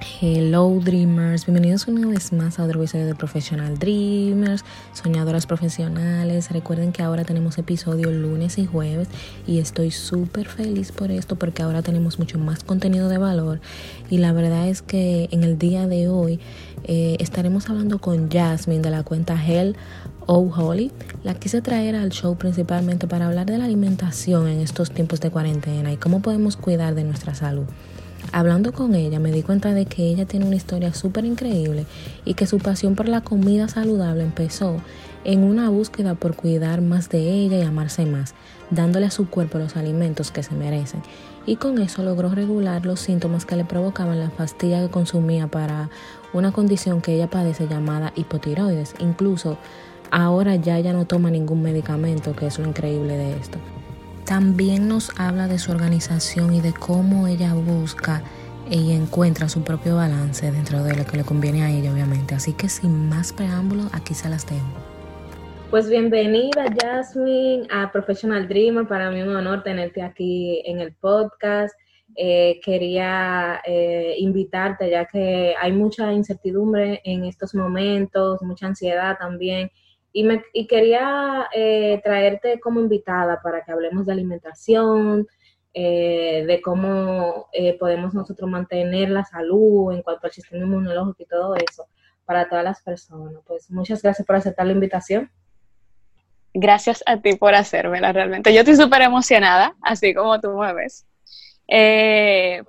Hello Dreamers, bienvenidos una vez más a otro episodio de Professional Dreamers, soñadoras profesionales. Recuerden que ahora tenemos episodio lunes y jueves y estoy súper feliz por esto porque ahora tenemos mucho más contenido de valor y la verdad es que en el día de hoy eh, estaremos hablando con Jasmine de la cuenta Hell Oh Holly. La quise traer al show principalmente para hablar de la alimentación en estos tiempos de cuarentena y cómo podemos cuidar de nuestra salud. Hablando con ella me di cuenta de que ella tiene una historia súper increíble y que su pasión por la comida saludable empezó en una búsqueda por cuidar más de ella y amarse más, dándole a su cuerpo los alimentos que se merecen. Y con eso logró regular los síntomas que le provocaban la pastilla que consumía para una condición que ella padece llamada hipotiroides. Incluso ahora ya ella no toma ningún medicamento, que es lo increíble de esto. También nos habla de su organización y de cómo ella busca y encuentra su propio balance dentro de lo que le conviene a ella, obviamente. Así que sin más preámbulo, aquí se las dejo. Pues bienvenida, Jasmine, a Professional Dreamer. Para mí es un honor tenerte aquí en el podcast. Eh, quería eh, invitarte, ya que hay mucha incertidumbre en estos momentos, mucha ansiedad también. Y, me, y quería eh, traerte como invitada para que hablemos de alimentación, eh, de cómo eh, podemos nosotros mantener la salud en cuanto al sistema inmunológico y todo eso para todas las personas. Pues muchas gracias por aceptar la invitación. Gracias a ti por hacérmela realmente. Yo estoy súper emocionada, así como tú me ves,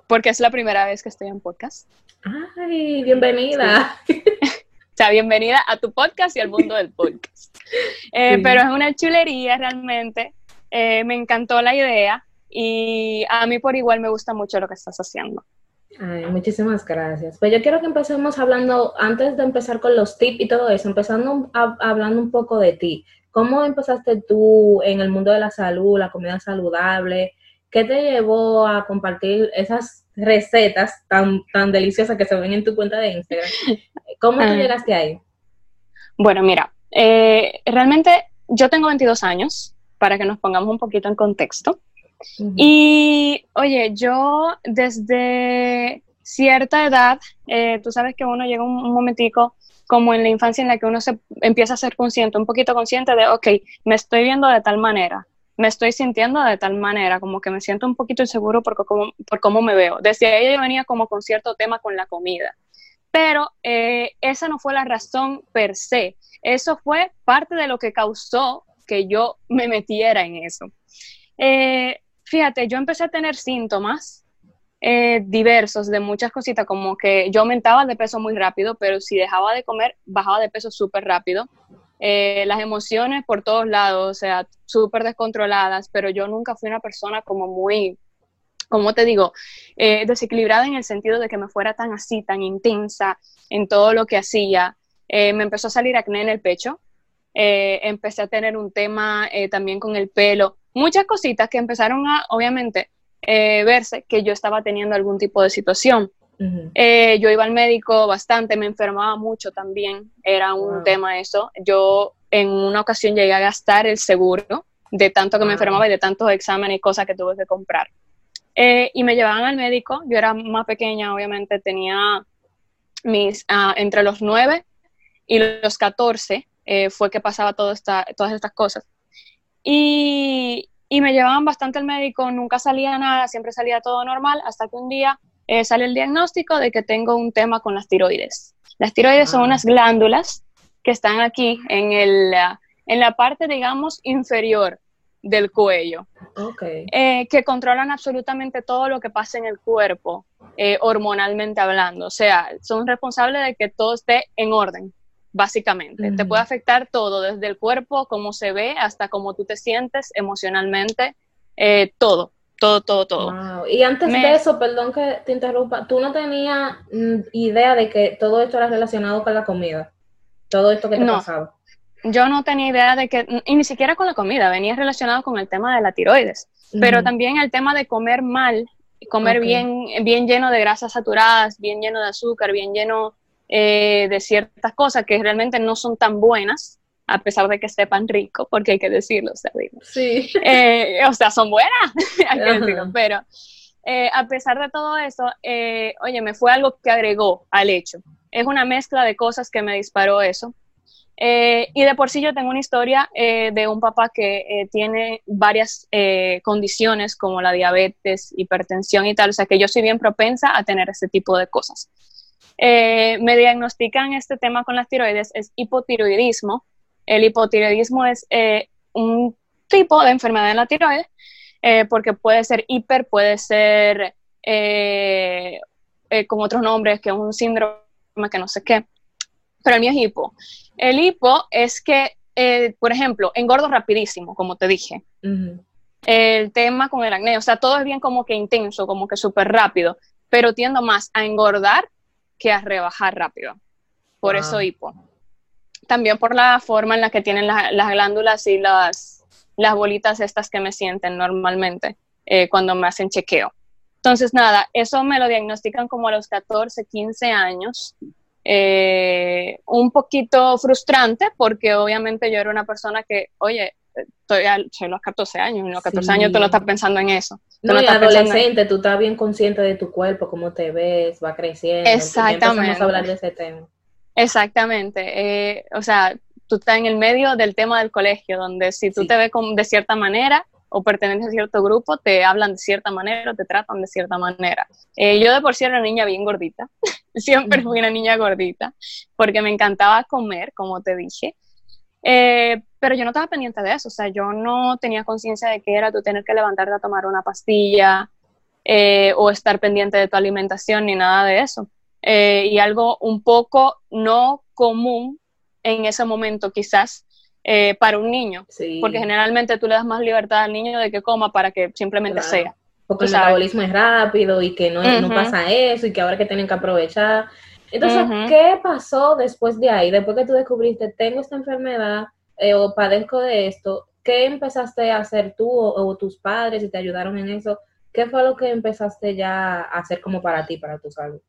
porque es la primera vez que estoy en podcast. ¡Ay, bienvenida! sea, bienvenida a tu podcast y al mundo del podcast. Eh, pero es una chulería realmente. Eh, me encantó la idea y a mí por igual me gusta mucho lo que estás haciendo. Ay, muchísimas gracias. Pues yo quiero que empecemos hablando, antes de empezar con los tips y todo eso, empezando hablando un poco de ti. ¿Cómo empezaste tú en el mundo de la salud, la comida saludable? ¿Qué te llevó a compartir esas recetas tan, tan deliciosas que se ven en tu cuenta de Instagram? ¿Cómo tú llegaste ahí? Bueno, mira, eh, realmente yo tengo 22 años, para que nos pongamos un poquito en contexto. Y, oye, yo desde cierta edad, eh, tú sabes que uno llega un, un momentico como en la infancia en la que uno se empieza a ser consciente, un poquito consciente de, ok, me estoy viendo de tal manera, me estoy sintiendo de tal manera, como que me siento un poquito inseguro por, cómo, por cómo me veo. Desde ahí yo venía como con cierto tema con la comida. Pero eh, esa no fue la razón per se. Eso fue parte de lo que causó que yo me metiera en eso. Eh, fíjate, yo empecé a tener síntomas eh, diversos de muchas cositas, como que yo aumentaba de peso muy rápido, pero si dejaba de comer, bajaba de peso súper rápido. Eh, las emociones por todos lados, o sea, súper descontroladas, pero yo nunca fui una persona como muy, como te digo, eh, desequilibrada en el sentido de que me fuera tan así, tan intensa en todo lo que hacía. Eh, me empezó a salir acné en el pecho, empecé a tener un tema también con el pelo, muchas cositas que empezaron a, obviamente, verse que yo estaba teniendo algún tipo de situación. Eh, yo iba al médico bastante, me enfermaba mucho también, era un tema eso. Yo en una ocasión llegué a gastar el seguro de tanto que me enfermaba y de tantos exámenes y cosas que tuve que comprar. Eh, y me llevaban al médico, yo era más pequeña, obviamente tenía mis, ah, entre los 9 y los 14 eh, fue que pasaba todo esta, todas estas cosas. Y, y me llevaban bastante al médico, nunca salía nada, siempre salía todo normal, hasta que un día eh, sale el diagnóstico de que tengo un tema con las tiroides. Las tiroides son ah. unas glándulas que están aquí en, el, en la parte, digamos, inferior del cuello, eh, que controlan absolutamente todo lo que pasa en el cuerpo, eh, hormonalmente hablando. O sea, son responsables de que todo esté en orden, básicamente. Te puede afectar todo, desde el cuerpo, cómo se ve, hasta cómo tú te sientes emocionalmente, todo todo, todo, todo. Y antes de eso, perdón que te interrumpa, tú no tenías mm, idea de que todo esto era relacionado con la comida, todo esto que te pasaba. Yo no tenía idea de que, y ni siquiera con la comida, venía relacionado con el tema de la tiroides, pero también el tema de comer mal, comer bien, bien lleno de grasas saturadas, bien lleno de azúcar, bien lleno eh, de ciertas cosas que realmente no son tan buenas a pesar de que sepan rico, porque hay que decirlo, o sea, Sí. Eh, o sea, son buenas, hay que decirlo, pero eh, a pesar de todo eso, eh, oye, me fue algo que agregó al hecho. Es una mezcla de cosas que me disparó eso. Y de por sí yo tengo una historia de un papá que tiene varias condiciones como la diabetes, hipertensión y tal, o sea que yo soy bien propensa a tener ese tipo de cosas. me diagnostican este tema con las tiroides, es hipotiroidismo. El hipotiroidismo es un tipo de enfermedad en la tiroides eh, porque puede ser hiper, puede ser eh, eh, con otros nombres, que es un síndrome que no sé qué, pero el mío es hipo. El hipo es que, por ejemplo, engordo rapidísimo, como te dije. El tema con el acné, o sea, todo es bien como que intenso, como que súper rápido, pero tiendo más a engordar que a rebajar rápido. Por eso hipo. También por la forma en la que tienen las glándulas y las las bolitas estas que me sienten normalmente eh, cuando me hacen chequeo. Entonces, nada, eso me lo diagnostican como a los 14, 15 años. Eh, un poquito frustrante porque obviamente yo era una persona que, oye, estoy a, los 14 años, los 14 años tú no estás pensando en eso. no, y adolescente, tú estás bien consciente de tu cuerpo, cómo te ves, va creciendo. Exactamente. a hablar de ese tema. Exactamente. Eh, o sea, tú estás en el medio del tema del colegio, donde si tú te ves de cierta manera o perteneces a cierto grupo, te hablan de cierta manera o te tratan de cierta manera. Eh, yo de por sí era una niña bien gordita, siempre fui una niña gordita, porque me encantaba comer, como te dije, eh, pero yo no estaba pendiente de eso, o sea, yo no tenía conciencia de que era tú tener que levantarte a tomar una pastilla eh, o estar pendiente de tu alimentación ni nada de eso. Y algo un poco no común en ese momento quizás eh, para un niño, porque generalmente tú le das más libertad al niño de que coma para que simplemente sea. Porque el metabolismo es rápido y que no, no, pasa eso y que ahora que tienen que aprovechar. Entonces, ¿qué pasó después de ahí? Después que tú descubriste, tengo esta enfermedad eh, o padezco de esto, ¿qué empezaste a hacer tú o, tus padres y te ayudaron en eso? ¿Qué fue lo que empezaste ya a hacer como para ti, para tu salud?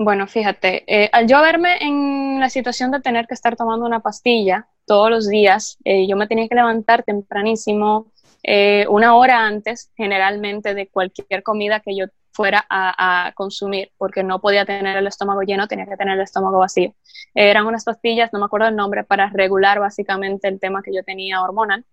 Bueno, fíjate, eh, al yo verme en la situación de tener que estar tomando una pastilla todos los días, eh, yo me tenía que levantar tempranísimo, eh, una hora antes generalmente de cualquier comida que yo fuera a, consumir, porque no podía tener el estómago lleno, tenía que tener el estómago vacío. eran unas pastillas, no me acuerdo el nombre, para regular básicamente el tema que yo tenía hormonal.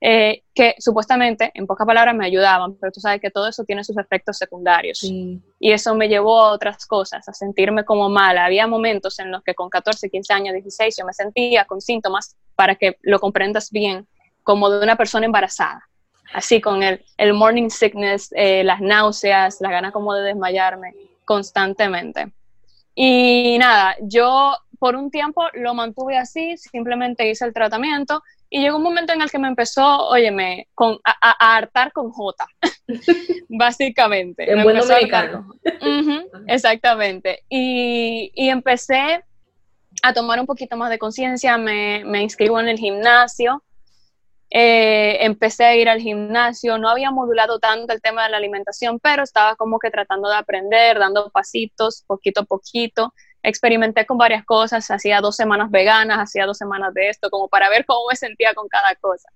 Eh, que supuestamente, en pocas palabras, me ayudaban, pero tú sabes que todo eso tiene sus efectos secundarios. Y eso me llevó a otras cosas, a sentirme como mala. Había momentos en los que con 14, 15 años, 16, yo me sentía con síntomas, para que lo comprendas bien, como de una persona embarazada. Así con el, el morning sickness, eh, las náuseas, las ganas como de desmayarme constantemente. Y nada, yo por un tiempo lo mantuve así, simplemente hice el tratamiento y llegó un momento en el que me empezó, óyeme, con, a, hartar con J, básicamente. En buen dominicano. exactamente. Y, y, empecé a tomar un poquito más de conciencia, me, me, inscribo en el gimnasio, eh, empecé a ir al gimnasio, no había modulado tanto el tema de la alimentación, pero estaba como que tratando de aprender, dando pasitos, poquito a poquito experimenté con varias cosas, hacía dos semanas veganas, hacía dos semanas de esto, como para ver cómo me sentía con cada cosa.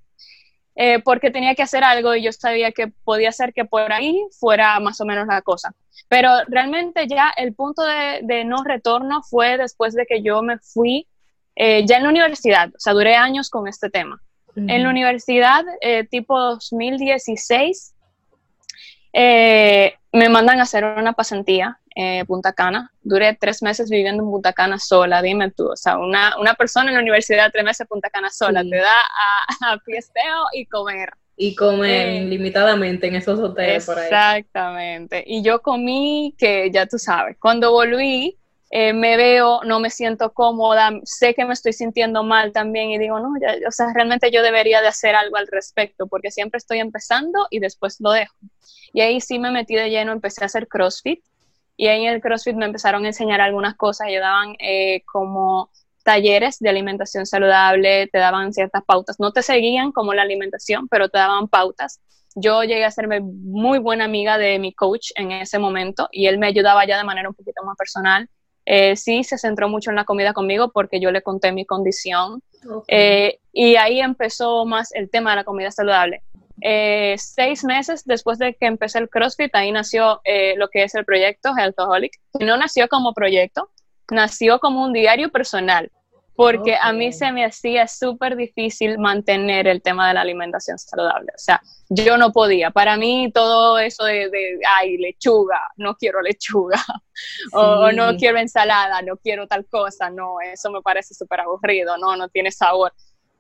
Eh, porque tenía que hacer algo y yo sabía que podía ser que por ahí fuera más o menos la cosa. Pero realmente ya el punto de, no retorno fue después de que yo me fui eh, ya en la universidad, o sea, duré años con este tema. En la universidad, eh, tipo 2016, me mandan a hacer una pasantía eh, Punta Cana. Duré tres meses viviendo en Punta Cana sola, dime tú. O sea, una, una persona en la universidad tres meses en Punta Cana sola te da a, fiesteo y comer. Y comer eh, limitadamente en esos hoteles por ahí. Exactamente. Y yo comí que ya tú sabes, cuando volví, eh, me veo, no me siento cómoda, sé que me estoy sintiendo mal también y digo, no, ya, o sea, realmente yo debería de hacer algo al respecto porque siempre estoy empezando y después lo dejo. Y ahí sí me metí de lleno, empecé a hacer CrossFit y ahí en el CrossFit me empezaron a enseñar algunas cosas, ellos daban eh, como talleres de alimentación saludable, te daban ciertas pautas, no te seguían como la alimentación, pero te daban pautas. Yo llegué a serme muy buena amiga de mi coach en ese momento y él me ayudaba ya de manera un poquito más personal. Eh, sí, se centró mucho en la comida conmigo porque yo le conté mi condición. Eh, y ahí empezó más el tema de la comida saludable. eh, seis meses después de que empecé el CrossFit, ahí nació lo que es el proyecto Healthaholic, no nació como proyecto, nació como un diario personal, porque a mí se me hacía súper difícil mantener el tema de la alimentación saludable. O sea, yo no podía. Para mí todo eso de, ay, lechuga, no quiero lechuga, o, no quiero ensalada, no quiero tal cosa, no, eso me parece súper aburrido, no, no tiene sabor.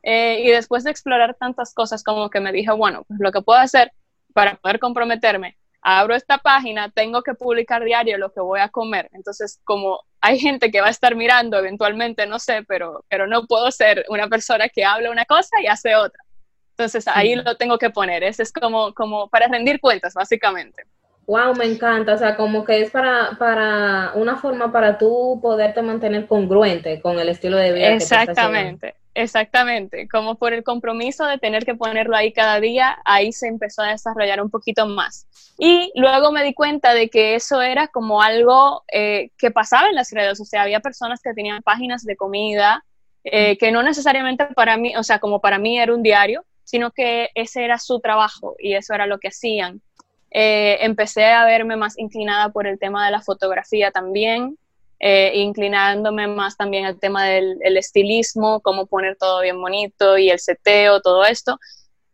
Eh, y después de explorar tantas cosas, como que me dije, bueno, pues lo que puedo hacer para poder comprometerme, abro esta página, tengo que publicar diario lo que voy a comer. Entonces, como hay gente que va a estar mirando eventualmente, no sé, pero, pero no puedo ser una persona que habla una cosa y hace otra. Entonces, ahí lo tengo que poner. Ese es como, como para rendir cuentas, básicamente. Wow, me encanta. O sea, como que es para, para una forma para tú poderte mantener congruente con el estilo de vida. Exactamente. Exactamente, como por el compromiso de tener que ponerlo ahí cada día, ahí se empezó a desarrollar un poquito más. Y luego me di cuenta de que eso era como algo eh, que pasaba en las redes, o sea, había personas que tenían páginas de comida, eh, que no necesariamente para mí, o sea, como para mí era un diario, sino que ese era su trabajo y eso era lo que hacían. Eh, empecé a verme más inclinada por el tema de la fotografía también, eh, inclinándome más también al tema del estilismo, cómo poner todo bien bonito y el seteo, todo esto.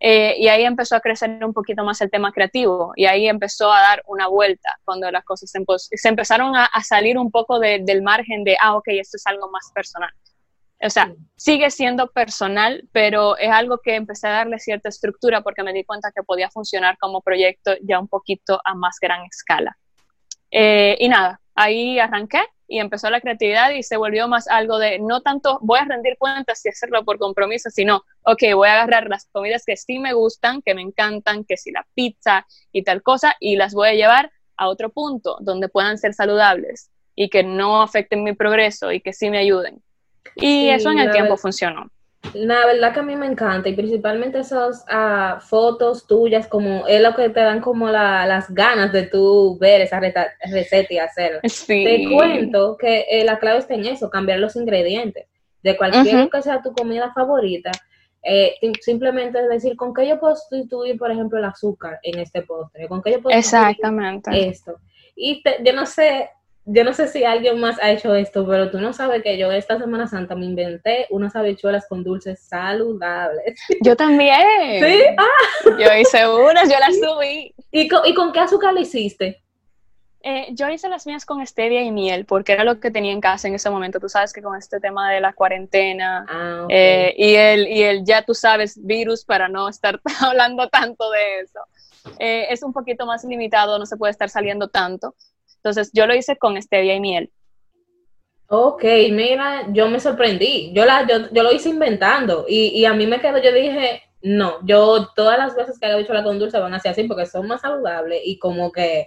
Eh, y ahí empezó a crecer un poquito más el tema creativo y ahí empezó a dar una vuelta cuando las cosas se, empezaron a, salir un poco del margen de, ah, ok, esto es algo más personal. O sea, sigue siendo personal, pero es algo que empecé a darle cierta estructura porque me di cuenta que podía funcionar como proyecto ya un poquito a más gran escala. Eh, y nada, ahí arranqué y empezó la creatividad y se volvió más algo de no tanto voy a rendir cuentas y hacerlo por compromiso, sino, ok, voy a agarrar las comidas que sí me gustan, que me encantan, que si la pizza y tal cosa, y las voy a llevar a otro punto donde puedan ser saludables y que no afecten mi progreso y que sí me ayuden. Y eso en el tiempo funcionó. La verdad que a mí me encanta y principalmente esas uh, fotos tuyas como es lo que te dan como la, las ganas de tú ver esa receta y hacerla. Te cuento que eh, la clave está en eso, cambiar los ingredientes de cualquier que sea tu comida favorita. Eh, simplemente decir con qué yo puedo sustituir, por ejemplo, el azúcar en este postre, con qué yo puedo Exactamente. esto. Y yo no sé, yo no sé si alguien más ha hecho esto, pero tú no sabes que yo esta Semana Santa me inventé unas habichuelas con dulces saludables. Yo también. ¿Sí? Ah. Yo hice unas, yo las subí. ¿Y con, ¿Y con qué azúcar lo hiciste? Eh, yo hice las mías con stevia y miel, porque era lo que tenía en casa en ese momento. Tú sabes que con este tema de la cuarentena ah, eh, y, el, y el, ya tú sabes, virus, para no estar hablando tanto de eso, eh, es un poquito más limitado, no se puede estar saliendo tanto. Entonces yo lo hice con stevia y miel. Ok, mira, yo me sorprendí. Yo, la, yo, lo hice inventando y, a mí me quedó, yo dije, no, yo todas las veces que haya hecho la con dulce van a ser así porque son más saludables y como que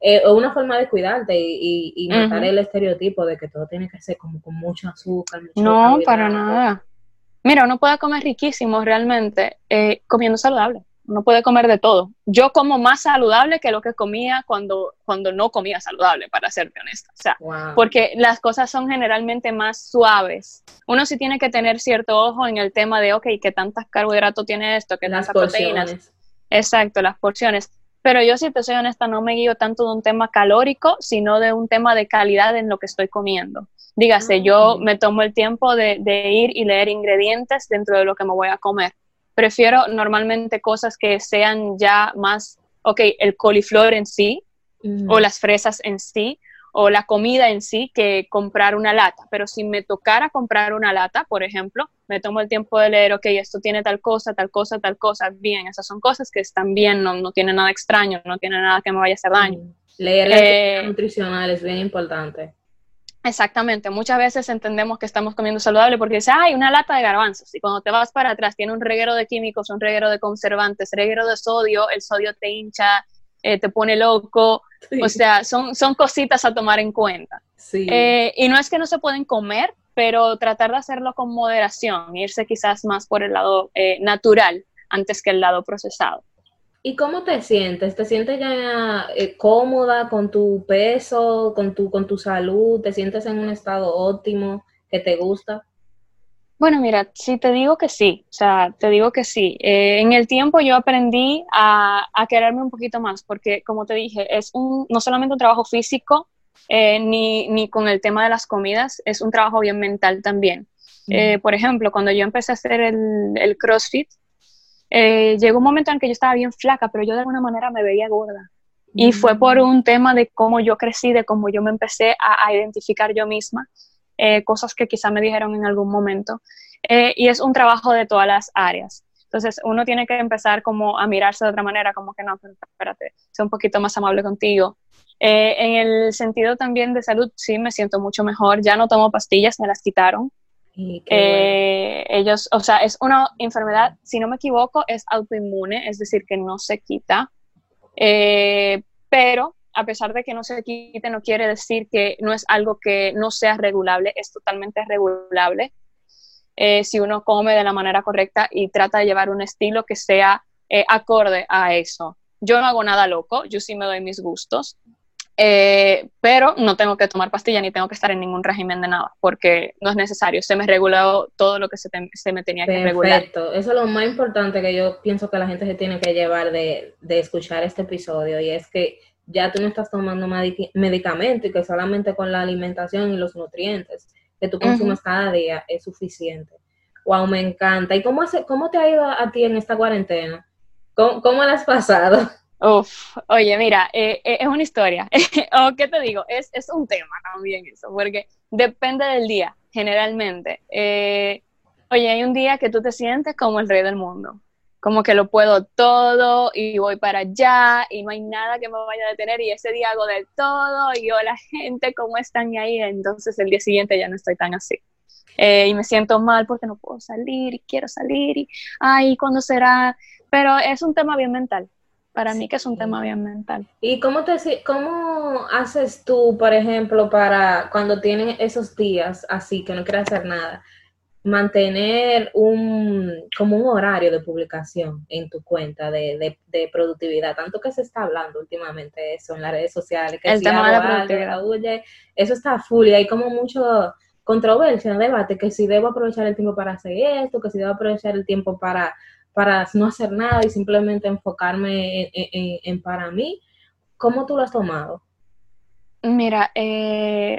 es una forma de cuidarte y, matar el estereotipo de que todo tiene que ser como con mucho azúcar. no, para nada. Mira, uno puede comer riquísimo realmente eh, comiendo saludable uno puede comer de todo. Yo como más saludable que lo que comía cuando, cuando no comía saludable, para serte honesta. O sea, porque las cosas son generalmente más suaves. Uno sí tiene que tener cierto ojo en el tema de, ok, ¿qué tantos carbohidratos tiene esto? ¿Qué tantas proteínas? Exacto, las porciones. Pero yo, si te soy honesta, no me guío tanto de un tema calórico, sino de un tema de calidad en lo que estoy comiendo. Dígase, yo ah. me tomo el tiempo de, de ir y leer ingredientes dentro de lo que me voy a comer prefiero normalmente cosas que sean ya más, ok, el coliflor en sí, o las fresas en sí, o la comida en sí, que comprar una lata. Pero si me tocara comprar una lata, por ejemplo, me tomo el tiempo de leer, ok, esto tiene tal cosa, tal cosa, tal cosa. Bien, esas son cosas que están bien, no, no tienen nada extraño, no tienen nada que me vaya a hacer daño. Leer eh, nutricional es bien importante. Exactamente, muchas veces entendemos que estamos comiendo saludable porque dice, hay una lata de garbanzos y cuando te vas para atrás tiene un reguero de químicos, un reguero de conservantes, reguero de sodio, el sodio te hincha, eh, te pone loco, o sea, son, son cositas a tomar en cuenta. Eh, y no es que no se pueden comer, pero tratar de hacerlo con moderación, irse quizás más por el lado eh, natural antes que el lado procesado. ¿Y cómo te sientes? ¿Te sientes ya eh, cómoda con tu peso, con tu, con tu salud? ¿Te sientes en un estado óptimo que te gusta? Bueno, mira, sí te digo que sí, o sea, te digo que sí. Eh, en el tiempo yo aprendí a, quererme un poquito más, porque como te dije, es un, no solamente un trabajo físico, eh, ni, ni, con el tema de las comidas, es un trabajo bien mental también. Eh, por ejemplo, cuando yo empecé a hacer el, el CrossFit, llegó un momento en que yo estaba bien flaca, pero yo de alguna manera me veía gorda. Y fue por un tema de cómo yo crecí, de cómo yo me empecé a, a identificar yo misma eh, cosas que quizá me dijeron en algún momento. Eh, y es un trabajo de todas las áreas. Entonces, uno tiene que empezar como a mirarse de otra manera, como que no, pero espérate, sé un poquito más amable contigo. Eh, en el sentido también de salud, sí, me siento mucho mejor. Ya no tomo pastillas, me las quitaron. Ellos, o sea, es una enfermedad, si no me equivoco, es autoinmune, es decir, que no se quita. pero a pesar de que no se quite, no quiere decir que no es algo que no sea regulable, es totalmente regulable. Eh, si uno come de la manera correcta y trata de llevar un estilo que sea eh, acorde a eso. Yo no hago nada loco, yo sí me doy mis gustos, eh, pero no tengo que tomar pastilla ni tengo que estar en ningún régimen de nada, porque no es necesario. Se me reguló todo lo que se, se me tenía que regular. Perfecto, eso es lo más importante que yo pienso que la gente se tiene que llevar de, de escuchar este episodio, y es que ya tú no estás tomando medicamento y que solamente con la alimentación y los nutrientes que tú consumes cada día es suficiente. Wow, me encanta. ¿Y cómo, hace, cómo te ha ido a, ti en esta cuarentena? ¿Cómo, cómo la has pasado? Uf, oye, mira, eh, eh, es una historia. o qué te digo, es, es, un tema también eso, porque depende del día, generalmente. Eh, oye, hay un día que tú te sientes como el rey del mundo como que lo puedo todo y voy para allá y no hay nada que me vaya a detener y ese día hago del todo y hola gente, ¿cómo están ahí? Entonces el día siguiente ya no estoy tan así. Eh, y me siento mal porque no puedo salir y quiero salir y, ay, ¿cuándo será? Pero es un tema bien mental. Para mí que es un tema bien mental. ¿Y cómo, te, cómo haces tú, por ejemplo, para cuando tienes esos días así que no quieres hacer nada? mantener un, como un horario de publicación en tu cuenta de, de, productividad, tanto que se está hablando últimamente eso en las redes sociales, que el tema de la productividad. eso está full y hay como mucho controversia en el debate, que si debo aprovechar el tiempo para hacer esto, que si debo aprovechar el tiempo para, para no hacer nada y simplemente enfocarme en, para mí, ¿cómo tú lo has tomado? Mira, eh,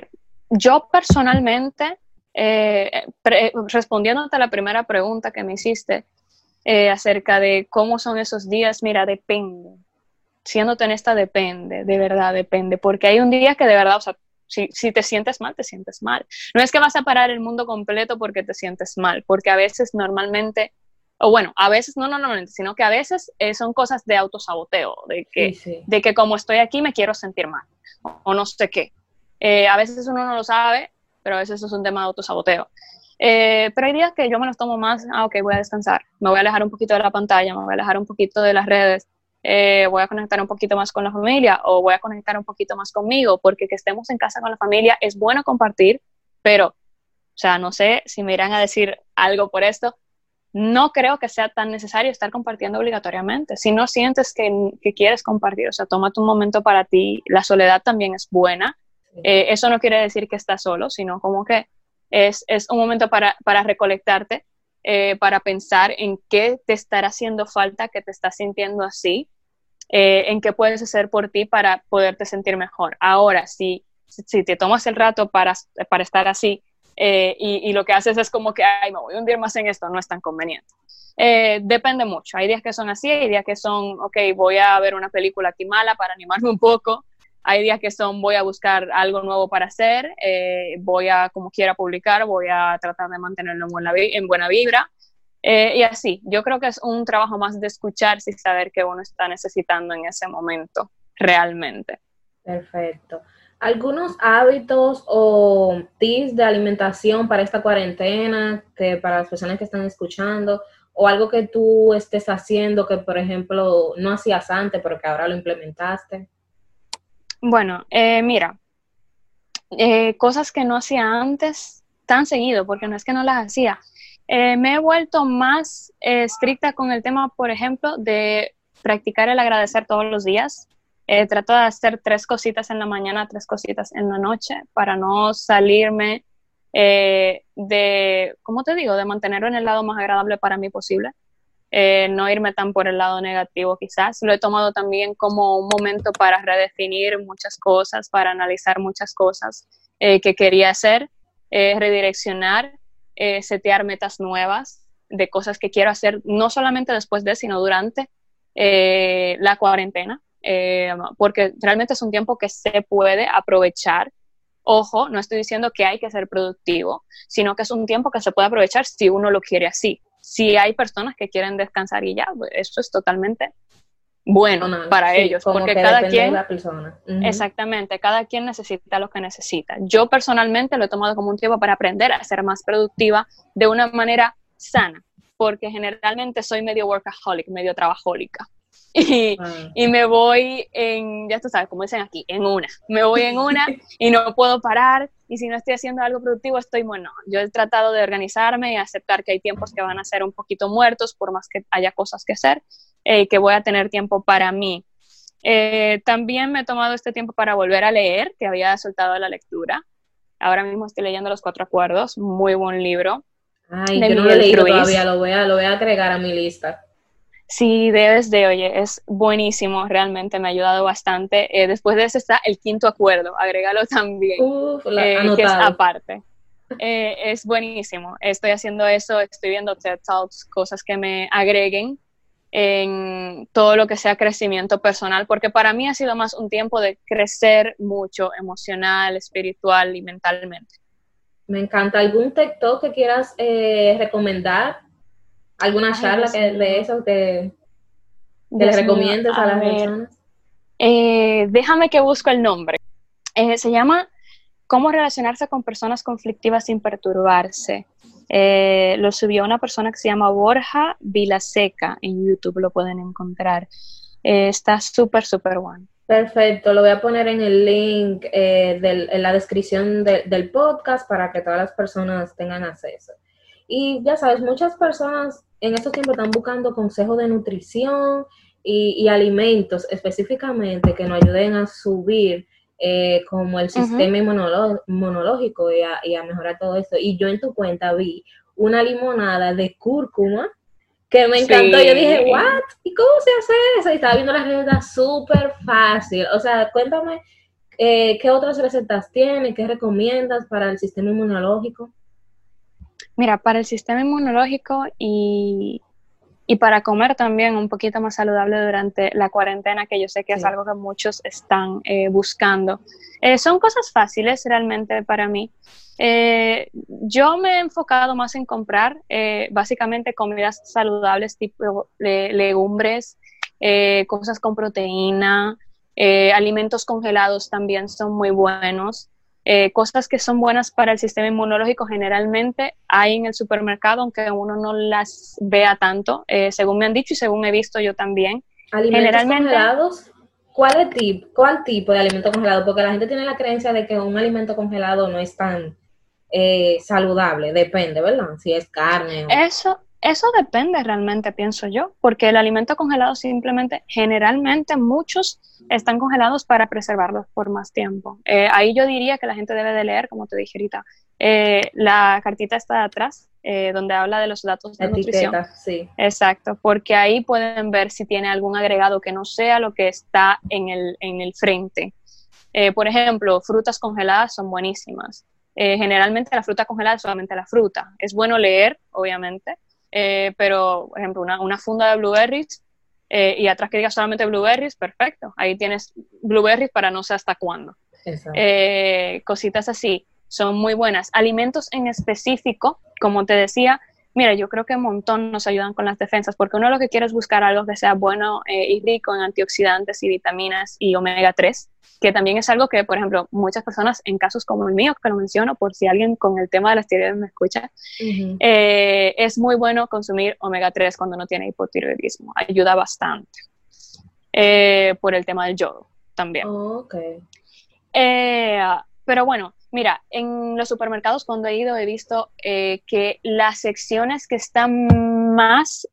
yo personalmente eh, respondiéndote a la primera pregunta que me hiciste eh, acerca de cómo son esos días, mira, depende. Siéndote en esta, depende, de verdad depende, porque hay un día que de verdad, o sea, si, si, te sientes mal, te sientes mal. No es que vas a parar el mundo completo porque te sientes mal, porque a veces normalmente, o bueno, a veces no normalmente, sino que a veces eh, son cosas de autosaboteo, de que, de que como estoy aquí me quiero sentir mal, o, no sé qué. Eh, a veces uno no lo sabe pero a veces eso es un tema de autosaboteo. Eh, pero hay días que yo me los tomo más, ah, ok, voy a descansar, me voy a alejar un poquito de la pantalla, me voy a alejar un poquito de las redes, eh, voy a conectar un poquito más con la familia o voy a conectar un poquito más conmigo, porque que estemos en casa con la familia es bueno compartir, pero, o sea, no sé si me irán a decir algo por esto, no creo que sea tan necesario estar compartiendo obligatoriamente. Si no sientes que, que quieres compartir, o sea, tómate un momento para ti, la soledad también es buena, eh, eso no quiere decir que estás solo, sino como que es, un momento para, recolectarte, eh, para pensar en qué te estará haciendo falta, que te estás sintiendo así, eh, en qué puedes hacer por ti para poderte sentir mejor. Ahora, si, si te tomas el rato para, para estar así y, lo que haces es como que, ay, me voy a hundir más en esto, no es tan conveniente. depende mucho. Hay días que son así, hay días que son, ok, voy a ver una película aquí mala para animarme un poco, hay días que son voy a buscar algo nuevo para hacer, eh, voy a como quiera publicar, voy a tratar de mantenerlo en buena, en buena vibra. Eh, y así, yo creo que es un trabajo más de escuchar y saber qué uno está necesitando en ese momento realmente. Perfecto. ¿Algunos hábitos o tips de alimentación para esta cuarentena, que para las personas que están escuchando, o algo que tú estés haciendo que, por ejemplo, no hacías antes, pero que ahora lo implementaste? Bueno, eh, mira, eh, cosas que no hacía antes tan seguido, porque no es que no las hacía. Eh, me he vuelto más estricta con el tema, por ejemplo, de practicar el agradecer todos los días. Trato de hacer tres cositas en la mañana, tres cositas en la noche, para no salirme eh, de, ¿cómo te digo?, de mantenerlo en el lado más agradable para mí posible. Eh, no irme tan por el lado negativo quizás. Lo he tomado también como un momento para redefinir muchas cosas, para analizar muchas cosas eh, que quería hacer, redireccionar, setear metas nuevas de cosas que quiero hacer, no solamente después de, sino durante la cuarentena, porque realmente es un tiempo que se puede aprovechar Ojo, no estoy diciendo que hay que ser productivo, sino que es un tiempo que se puede aprovechar si uno lo quiere así. Si hay personas que quieren descansar y ya, pues eso es totalmente bueno para ellos, porque cada quien, exactamente, cada quien necesita lo que necesita. Yo personalmente lo he tomado como un tiempo para aprender a ser más productiva de una manera sana, porque generalmente soy medio workaholic, medio trabajólica. Ah. Y, me voy en, ya tú sabes, como dicen aquí, en una. Me voy en una y no puedo parar. Y si no estoy haciendo algo productivo, estoy bueno. Yo he tratado de organizarme y aceptar que hay tiempos que van a ser un poquito muertos, por más que haya cosas que hacer, eh, que voy a tener tiempo para mí. Eh, también me he tomado este tiempo para volver a leer, que había soltado la lectura. Ahora mismo estoy leyendo Los Cuatro Acuerdos, muy buen libro. Ay, yo no lo he leído todavía, lo voy, a, lo voy a agregar a mi lista. Sí, debes de, oye, es buenísimo, realmente me ha ayudado bastante. Eh, después de ese está el quinto acuerdo, agrégalo también, eh, que es aparte. Eh, es buenísimo, estoy haciendo eso, estoy viendo TED Talks, cosas que me agreguen en todo lo que sea crecimiento personal, porque para mí ha sido más un tiempo de crecer mucho emocional, espiritual y mentalmente. Me encanta. ¿Algún TikTok que quieras recomendar? ¿Alguna charla que, de eso que, le recomiendes a, las personas? Eh, déjame que busco el nombre. Eh, se llama Cómo relacionarse con personas conflictivas sin perturbarse. Eh, lo subió una persona que se llama Borja Vilaseca. En YouTube lo pueden encontrar. está súper, súper bueno. Perfecto, lo voy a poner en el link en la descripción del podcast para que todas las personas tengan acceso. Y ya sabes, muchas personas en estos tiempos están buscando consejos de nutrición y, alimentos específicamente que nos ayuden a subir eh, como el sistema inmunológico y a, mejorar todo esto. Y yo en tu cuenta vi una limonada de cúrcuma que me encantó. Yo dije, ¿what? ¿Y cómo se hace eso? Y estaba viendo la receta súper fácil. O sea, cuéntame eh, qué otras recetas tienes, qué recomiendas para el sistema inmunológico. Mira, para el sistema inmunológico y, para comer también un poquito más saludable durante la cuarentena, que yo sé que es algo que muchos están eh, buscando. Eh, son cosas fáciles realmente para mí. Eh, yo me he enfocado más en comprar básicamente comidas saludables tipo legumbres, cosas con proteína, alimentos congelados también son muy buenos. Eh, cosas que son buenas para el sistema inmunológico generalmente hay en el supermercado, aunque uno no las vea tanto, eh, según me han dicho y según he visto yo también. ¿Alimentos generalmente, congelados? ¿Cuál, es ¿Cuál tipo de alimento congelado? Porque la gente tiene la creencia de que un alimento congelado no es tan eh, saludable, depende, ¿verdad? Si es carne o... Eso, eso depende realmente, pienso yo, porque el alimento congelado simplemente, generalmente muchos están congelados para preservarlos por más tiempo. Eh, ahí yo diría que la gente debe de leer, como te dije ahorita, eh, la cartita está de atrás, eh, donde habla de los datos de nutrición. Sí. Exacto, porque ahí pueden ver si tiene algún agregado que no sea lo que está en el, en el frente. por ejemplo, frutas congeladas son buenísimas. generalmente la fruta congelada es solamente la fruta. Es bueno leer, obviamente, eh, pero, por ejemplo, una, una funda de blueberries eh, y atrás que diga solamente blueberries, perfecto. Ahí tienes blueberries para no sé hasta cuándo. Eh, cositas así son muy buenas. Alimentos en específico, como te decía, mira, yo creo que un montón nos ayudan con las defensas, porque uno lo que quiere es buscar algo que sea bueno y rico en antioxidantes y vitaminas y omega 3 que también es algo que, por ejemplo, muchas personas en casos como el mío, que lo menciono por si alguien con el tema de las tiroides me escucha, eh, es muy bueno consumir omega 3 cuando no tiene hipotiroidismo, ayuda bastante. Eh, por el tema del yodo también. Oh, eh, pero bueno, mira, en los supermercados cuando he ido he visto que las secciones que están más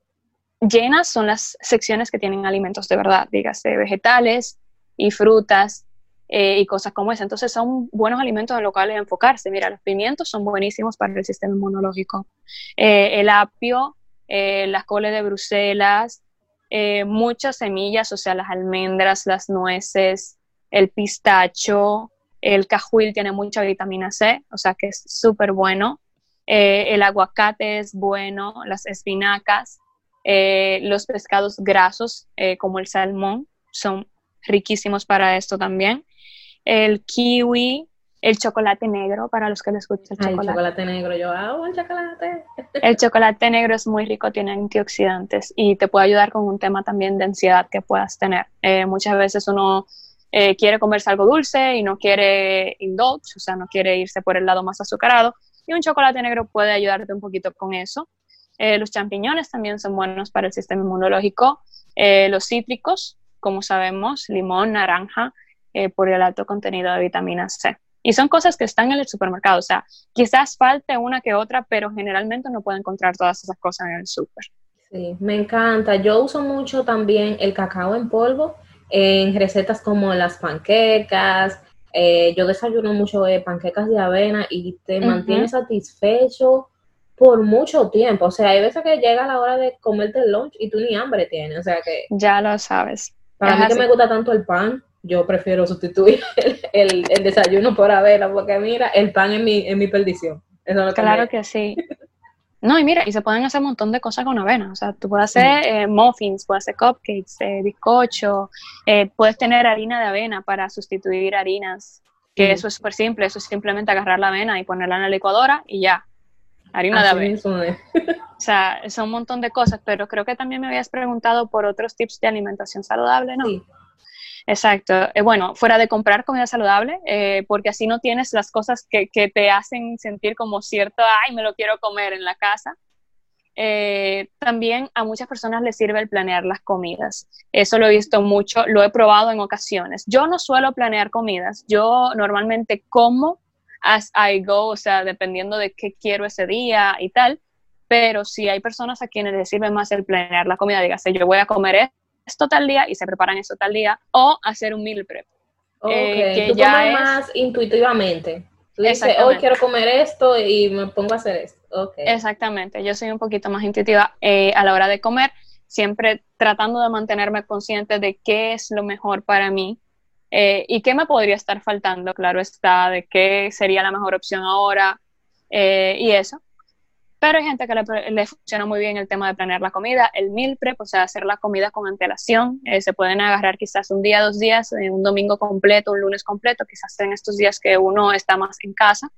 llenas son las secciones que tienen alimentos de verdad, dígase vegetales y frutas eh, y cosas como esa. Entonces son buenos alimentos locales enfocarse. Mira, los pimientos son buenísimos para el sistema inmunológico. Eh, el apio, eh, las coles de Bruselas, muchas semillas, o sea, las almendras, las nueces, el pistacho, el cajuil tiene mucha vitamina C, o sea que es súper bueno. el aguacate es bueno, las espinacas, los pescados grasos como el salmón son riquísimos para esto también el kiwi, el chocolate negro, para los que les gusta el chocolate. El chocolate negro, yo hago el chocolate. El chocolate negro es muy rico, tiene antioxidantes y te puede ayudar con un tema también de ansiedad que puedas tener. Eh, muchas veces uno eh, quiere comerse algo dulce y no quiere indulge, o sea, no quiere irse por el lado más azucarado y un chocolate negro puede ayudarte un poquito con eso. Eh, los champiñones también son buenos para el sistema inmunológico. los cítricos, como sabemos, limón, naranja, eh, por el alto contenido de vitamina C. Y son cosas que están en el supermercado, o sea, quizás falte una que otra, pero generalmente no puede encontrar todas esas cosas en el super. Sí, me encanta. Yo uso mucho también el cacao en polvo en recetas como las panquecas. Eh, yo desayuno mucho de panquecas de avena y te mantiene satisfecho por mucho tiempo. O sea, hay veces que llega la hora de comerte el lunch y tú ni hambre tienes. O sea que. Ya lo sabes. Para mí que me gusta tanto el pan, yo prefiero sustituir el, desayuno por avena, porque mira, el pan es mi, mi perdición. claro que sí. No, y mira, y se pueden hacer un montón de cosas con avena. O sea, tú puedes hacer eh, muffins, puedes hacer cupcakes, eh, bizcocho, eh, puedes tener harina de avena para sustituir harinas, que eso es súper simple, eso es simplemente agarrar la avena y ponerla en la licuadora y ya. Harina de avena. o sea, son un montón de cosas, pero creo que también me habías preguntado por otros tips de alimentación saludable, ¿no? Sí. Exacto. Eh, bueno, fuera de comprar comida saludable, eh, porque así no tienes las cosas que, te hacen sentir como cierto, ay, me lo quiero comer en la casa. Eh, también a muchas personas les sirve el planear las comidas. Eso lo he visto mucho, lo he probado en ocasiones. Yo no suelo planear comidas, yo normalmente como as I go, o sea, dependiendo de qué quiero ese día y tal, pero si hay personas a quienes les sirve más el planear la comida, dígase, yo voy a comer esto tal día y se preparan eso tal día, o hacer un meal prep. Eh, que Tú ya es... más intuitivamente. Tú dices, hoy quiero comer esto y me pongo a hacer esto. Exactamente, yo soy un poquito más intuitiva eh, a la hora de comer, siempre tratando de mantenerme consciente de qué es lo mejor para mí eh, y qué me podría estar faltando, claro está, de qué sería la mejor opción ahora y eso. Pero hay gente que le, funciona muy bien el tema de planear la comida, el meal prep, o sea, hacer la comida con antelación. Eh, se pueden agarrar quizás un día, dos días, eh, un domingo completo, un lunes completo, quizás en estos días que uno está más en casa.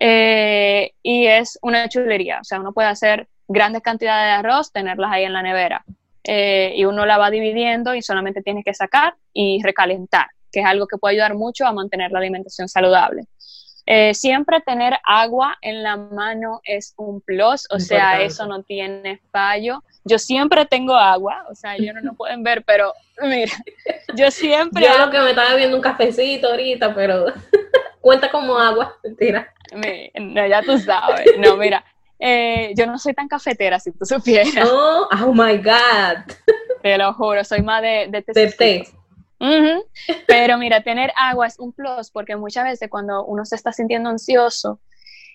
Eh, y es una chulería, o sea, uno puede hacer grandes cantidades de arroz, tenerlas ahí en la nevera. y uno la va dividiendo y solamente tiene que sacar y recalentar, que es algo que puede ayudar mucho a mantener la alimentación saludable. Eh, siempre tener agua en la mano es un plus, o sea, eso no tiene fallo. Yo siempre tengo agua, o sea, ellos no lo pueden ver, pero mira, yo siempre... Yo lo que me estaba bebiendo un cafecito ahorita, pero cuenta como agua, mentira. no, ya tú sabes, no, mira, eh, yo no soy tan cafetera, si tú supieras. No, oh, my God. Te lo juro, soy más de, de, de té. Pero mira, tener agua es un plus porque muchas veces cuando uno se está sintiendo ansioso,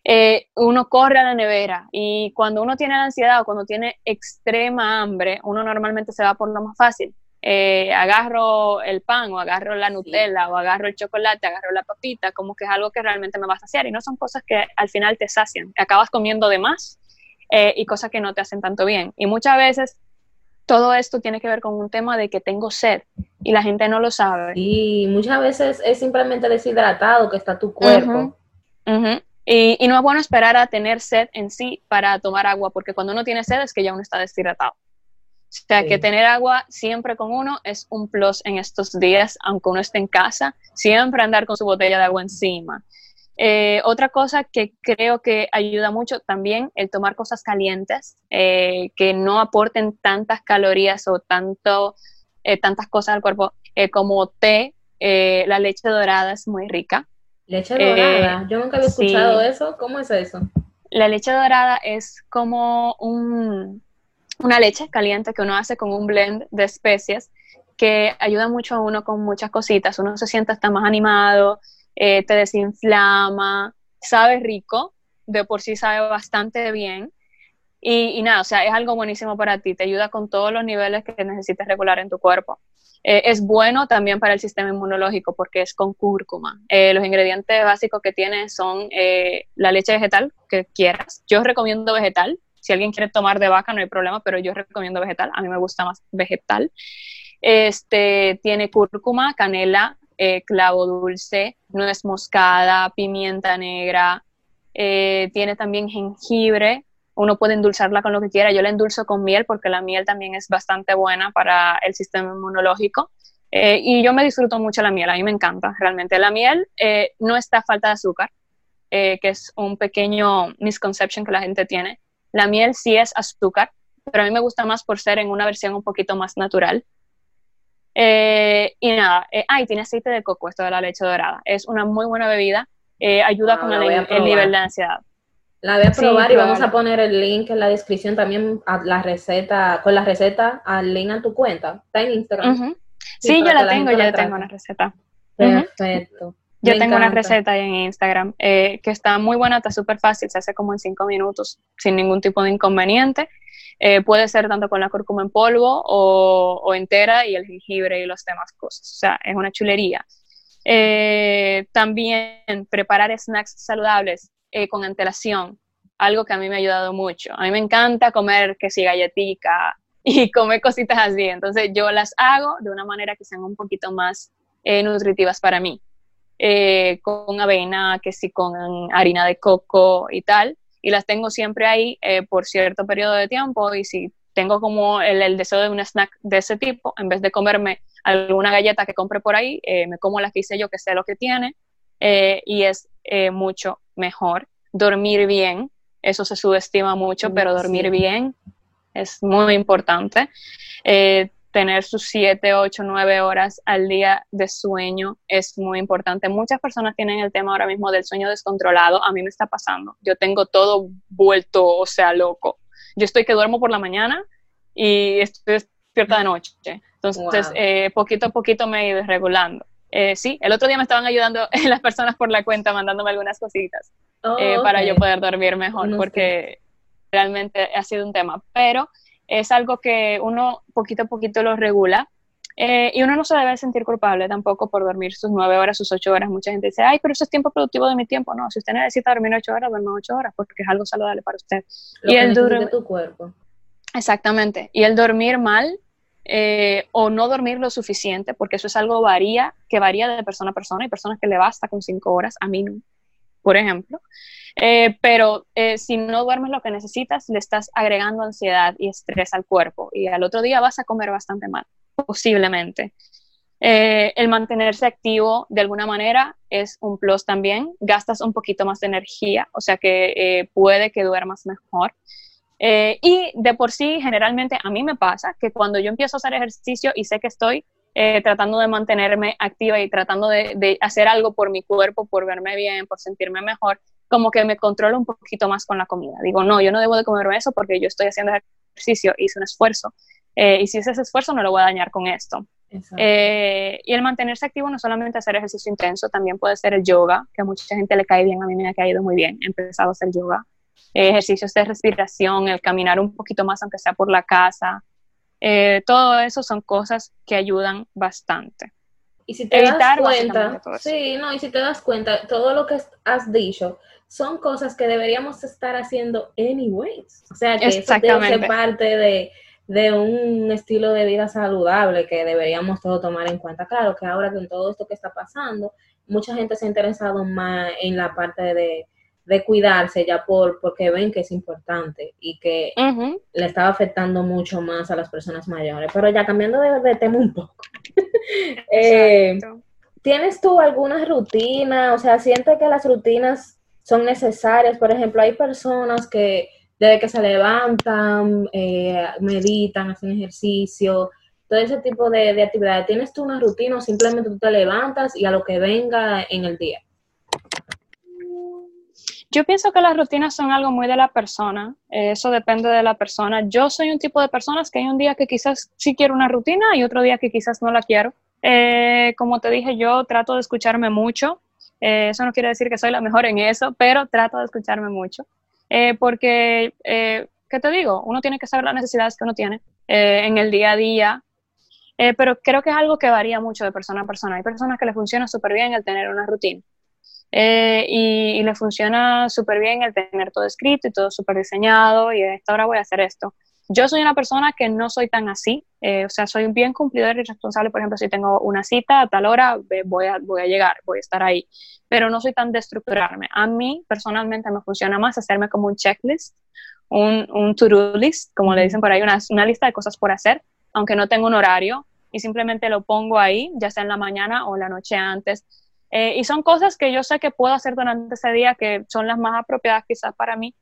eh, uno corre a la nevera y cuando uno tiene ansiedad o cuando tiene extrema hambre, uno normalmente se va por lo más fácil. Eh, agarro el pan o agarro la Nutella o agarro el chocolate, agarro la papita, como que es algo que realmente me va a saciar y no son cosas que al final te sacian, acabas comiendo de más eh, y cosas que no te hacen tanto bien. Y muchas veces todo esto tiene que ver con un tema de que tengo sed y la gente no lo sabe. Y muchas veces es simplemente deshidratado que está tu cuerpo. Y, no es bueno esperar a tener sed en sí para tomar agua, porque cuando uno tiene sed es que ya uno está deshidratado. O sea, que tener agua siempre con uno es un plus en estos días, aunque uno esté en casa, siempre andar con su botella de agua encima. Eh, otra cosa que creo que ayuda mucho también el tomar cosas calientes eh, que no aporten tantas calorías o tanto, eh, tantas cosas al cuerpo como té, la leche dorada es muy rica. Leche dorada, yo nunca había escuchado eso. ¿Cómo es eso? La leche dorada es como un, una leche caliente que uno hace con un blend de especias que ayuda mucho a uno con muchas cositas. Uno se siente hasta más animado, eh, te desinflama, sabe rico, de por sí sabe bastante bien. Y, nada, o sea, es algo buenísimo para ti, te ayuda con todos los niveles que necesites regular en tu cuerpo. Eh, es bueno también para el sistema inmunológico porque es con cúrcuma. Eh, los ingredientes básicos que tiene son la leche vegetal que quieras. Yo recomiendo vegetal. Si alguien quiere tomar de vaca no hay problema, pero yo recomiendo vegetal. A mí me gusta más vegetal. Este tiene cúrcuma, canela, eh, clavo dulce, nuez moscada, pimienta negra, eh, tiene también jengibre, uno puede endulzarla con lo que quiera, yo la endulzo con miel porque la miel también es bastante buena para el sistema inmunológico. Eh, y yo me disfruto mucho la miel, a mí me encanta realmente. La miel no está falta de azúcar, que es un pequeño misconception que la gente tiene. La miel sí es azúcar, pero a mí me gusta más por ser en una versión un poquito más natural. Eh, y nada, eh, ah, tiene aceite de coco, esto de la leche dorada. Es una muy buena bebida, eh, ayuda ah, con el, nivel de ansiedad. La voy a probar y vamos a poner el link en la descripción también a la receta, con la receta al link a tu cuenta. Está en Instagram. Sí, yo la tengo, ya tengo una receta. Perfecto. Yo tengo una receta ahí en Instagram que está muy buena, está súper fácil, se hace como en cinco minutos sin ningún tipo de inconveniente. Eh, puede ser tanto con la cúrcuma en polvo o, entera y el jengibre y los demás cosas. O sea, es una chulería. Eh, también preparar snacks saludables eh, con antelación, algo que a mí me ha ayudado mucho. A mí me encanta comer que si galletica y comer cositas así. Entonces yo las hago de una manera que sean un poquito más nutritivas para mí. con avena, que si con harina de coco y tal y las tengo siempre ahí eh, por cierto periodo de tiempo y si tengo como el, deseo de un snack de ese tipo, en vez de comerme alguna galleta que compre por ahí, eh, me como la que hice yo, que sé lo que tiene, eh, y es mucho mejor. Dormir bien, eso se subestima mucho, pero dormir bien es muy importante tener sus 7, 8, 9 horas al día de sueño es muy importante. Muchas personas tienen el tema ahora mismo del sueño descontrolado. A mí me está pasando. Yo tengo todo vuelto, o sea, loco. Yo estoy que duermo por la mañana y estoy despierta de noche. Entonces, eh, poquito a poquito me he ido regulando. Eh, sí, el otro día me estaban ayudando las personas por la cuenta mandándome algunas cositas eh, oh, para yo poder dormir mejor, porque realmente ha sido un tema. Pero es algo que uno poquito a poquito lo regula. Eh, y uno no se debe sentir culpable tampoco por dormir sus nueve horas, sus ocho horas. Mucha gente dice, ay, pero eso es tiempo productivo de mi tiempo. No, si usted necesita dormir ocho horas, duerma ocho horas, porque es algo saludable para usted. y el dormir tu cuerpo. Exactamente. Y el dormir mal eh, o no dormir lo suficiente, porque eso es algo varía, que varía de persona a persona. Hay personas que le basta con cinco horas, a mí no, por ejemplo. Eh, pero eh, si no duermes lo que necesitas, le estás agregando ansiedad y estrés al cuerpo y al otro día vas a comer bastante mal, posiblemente. El mantenerse activo de alguna manera es un plus también. Gastas un poquito más de energía, o sea que puede que duermas mejor. Y de por sí, generalmente a mí me pasa que cuando yo empiezo a hacer ejercicio y sé que estoy tratando de mantenerme activa y tratando de, hacer algo por mi cuerpo, por verme bien, por sentirme mejor, como que me controlo un poquito más con la comida. Digo, no, yo no debo de comerme eso porque yo estoy haciendo ejercicio, hice un esfuerzo. Eh, y si ese esfuerzo no lo voy a dañar con esto. Eh, y el mantenerse activo no solamente hacer ejercicio intenso, también puede ser el yoga, que a mucha gente le cae bien, a mí me ha caído muy bien, he empezado a hacer yoga. Eh, ejercicios de respiración, el caminar un poquito más, aunque sea por la casa. todo eso son cosas que ayudan bastante. Y si te das cuenta, sí, no, y si te das cuenta, todo lo que has dicho son cosas que deberíamos estar haciendo anyways. O sea, que eso debe ser parte de, de, un estilo de vida saludable que deberíamos todos tomar en cuenta. Claro que ahora con todo esto que está pasando, mucha gente se ha interesado más en la parte de, de cuidarse ya por porque ven que es importante y que le estaba afectando mucho más a las personas mayores. Pero ya cambiando de, tema un poco. eh, ¿Tienes tú alguna rutina? O sea, ¿sientes que las rutinas son necesarias? Por ejemplo, hay personas que desde que se levantan, eh, meditan, hacen ejercicio, todo ese tipo de, de actividades. ¿Tienes tú una rutina o simplemente tú te levantas y a lo que venga en el día? Yo pienso que las rutinas son algo muy de la persona, eso depende de la persona. Yo soy un tipo de personas que hay un día que quizás sí quiero una rutina y otro día que quizás no la quiero. Eh, como te dije, yo trato de escucharme mucho. Eh, eso no quiere decir que soy la mejor en eso, pero trato de escucharme mucho. Eh, porque, ¿qué te digo? Uno tiene que saber las necesidades que uno tiene en el día a día. pero creo que es algo que varía mucho de persona a persona. Hay personas que les funciona súper bien el tener una rutina. Y, y, le funciona súper bien el tener todo escrito y todo súper diseñado y a esta hora voy a hacer esto. Yo soy una persona que no soy tan así, eh, o sea, soy bien cumplidor y responsable, por ejemplo, si tengo una cita a tal hora, voy a, voy a llegar, voy a estar ahí, pero no soy tan de estructurarme. A mí personalmente me funciona más hacerme como un checklist, un, un to-do list, como le dicen por ahí, una, una lista de cosas por hacer, aunque no tengo un horario, y simplemente lo pongo ahí, ya sea en la mañana o la noche antes. Eh, y son cosas que yo sé que puedo hacer durante ese día, que son las más apropiadas quizás para mí,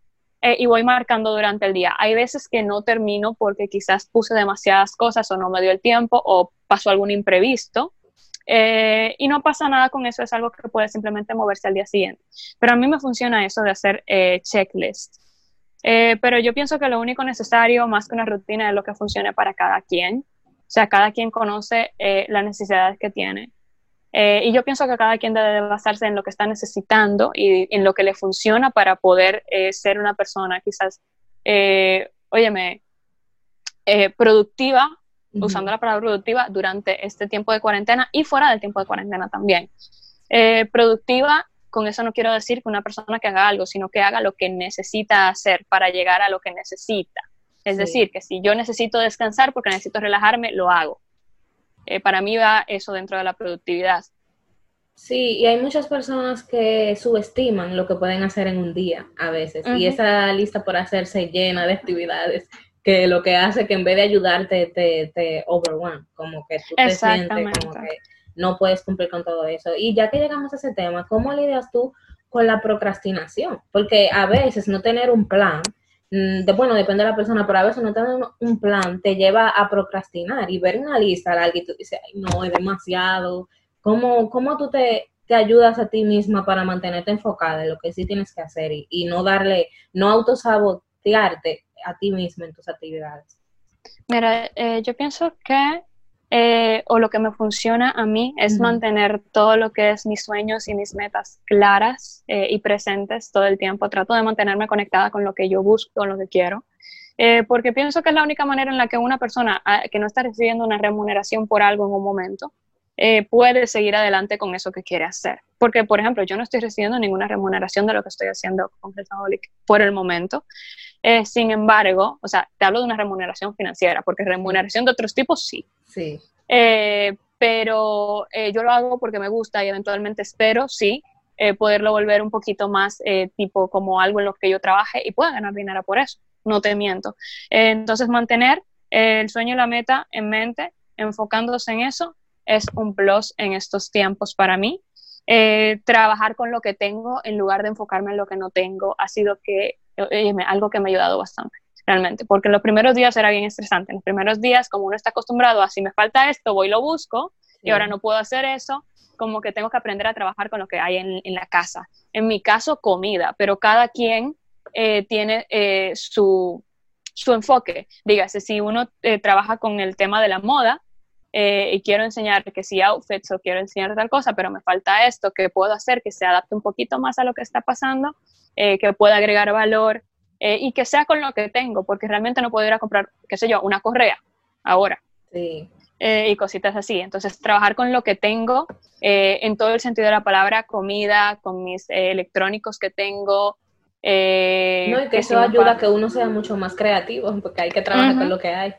eh, y voy marcando durante el día. Hay veces que no termino porque quizás puse demasiadas cosas o no me dio el tiempo o pasó algún imprevisto. Eh, y no pasa nada con eso, es algo que puede simplemente moverse al día siguiente. Pero a mí me funciona eso de hacer eh, checklist. pero yo pienso que lo único necesario, más que una rutina, es lo que funcione para cada quien. O sea, cada quien conoce las necesidades que tiene. Eh, y yo pienso que cada quien debe basarse en lo que está necesitando y en lo que le funciona para poder eh, ser una persona quizás, eh, óyeme, eh, productiva, usando la palabra productiva, durante este tiempo de cuarentena y fuera del tiempo de cuarentena también. productiva, con eso no quiero decir que una persona que haga algo, sino que haga lo que necesita hacer para llegar a lo que necesita. Es decir, que si yo necesito descansar porque necesito relajarme, lo hago eh, para mí va eso dentro de la productividad. Sí, y hay muchas personas que subestiman lo que pueden hacer en un día a veces, y esa lista por hacerse llena de actividades, que lo que hace que en vez de ayudarte te, te overwhelm, como que tú te sientes como que no puedes cumplir con todo eso. Y ya que llegamos a ese tema, ¿cómo lidias tú con la procrastinación? Porque a veces no tener un plan Mm, bueno, depende de la persona, pero a veces no tener un plan te lleva a procrastinar y ver una lista larga y tú dices, ay, no, es demasiado. ¿Cómo, cómo tú te, te ayudas a ti misma para mantenerte enfocada en lo que sí tienes que hacer y, no darle, no autosabotearte a ti misma en tus actividades? Mira, eh, yo pienso que eh, o lo que me funciona a mí es mantener todo lo que es mis sueños y mis metas claras eh, y presentes todo el tiempo. Trato de mantenerme conectada con lo que yo busco, con lo que quiero. Eh, porque pienso que es la única manera en la que una persona ah, que no está recibiendo una remuneración por algo en un momento puede seguir adelante con eso que quiere hacer. Porque, por ejemplo, yo no estoy recibiendo ninguna remuneración de lo que estoy haciendo con Healthaholic por el momento. sin embargo, o sea, te hablo de una remuneración financiera, porque remuneración de otros tipos sí. Sí. Eh, pero eh, yo lo hago porque me gusta y eventualmente espero, sí, eh, poderlo volver un poquito más tipo como algo en lo que yo trabaje y pueda ganar dinero por eso, no te miento. entonces, mantener el sueño y la meta en mente, enfocándose en eso, es un plus en estos tiempos para mí. trabajar con lo que tengo en lugar de enfocarme en lo que no tengo ha sido que, algo que me ha ayudado bastante realmente, porque en los primeros días era bien estresante. En los primeros días, como uno está acostumbrado a si me falta esto, voy y lo busco, y ahora no puedo hacer eso, como que tengo que aprender a trabajar con lo que hay en, en la casa. En mi caso, comida, pero cada quien eh, tiene eh, su, su, enfoque. Dígase, si uno eh, trabaja con el tema de la moda, y quiero enseñar que si outfits o quiero enseñar tal cosa, pero me falta esto, que puedo hacer que se adapte un poquito más a lo que está pasando, que pueda agregar valor, eh, y que sea con lo que tengo, porque realmente no puedo ir a comprar, qué sé yo, una correa ahora. Sí. Eh, y cositas así. Entonces, trabajar con lo que tengo eh, en todo el sentido de la palabra, comida, con mis electrónicos que tengo. no, y que eso ayuda a que uno sea mucho más creativo, porque hay que trabajar con lo que hay.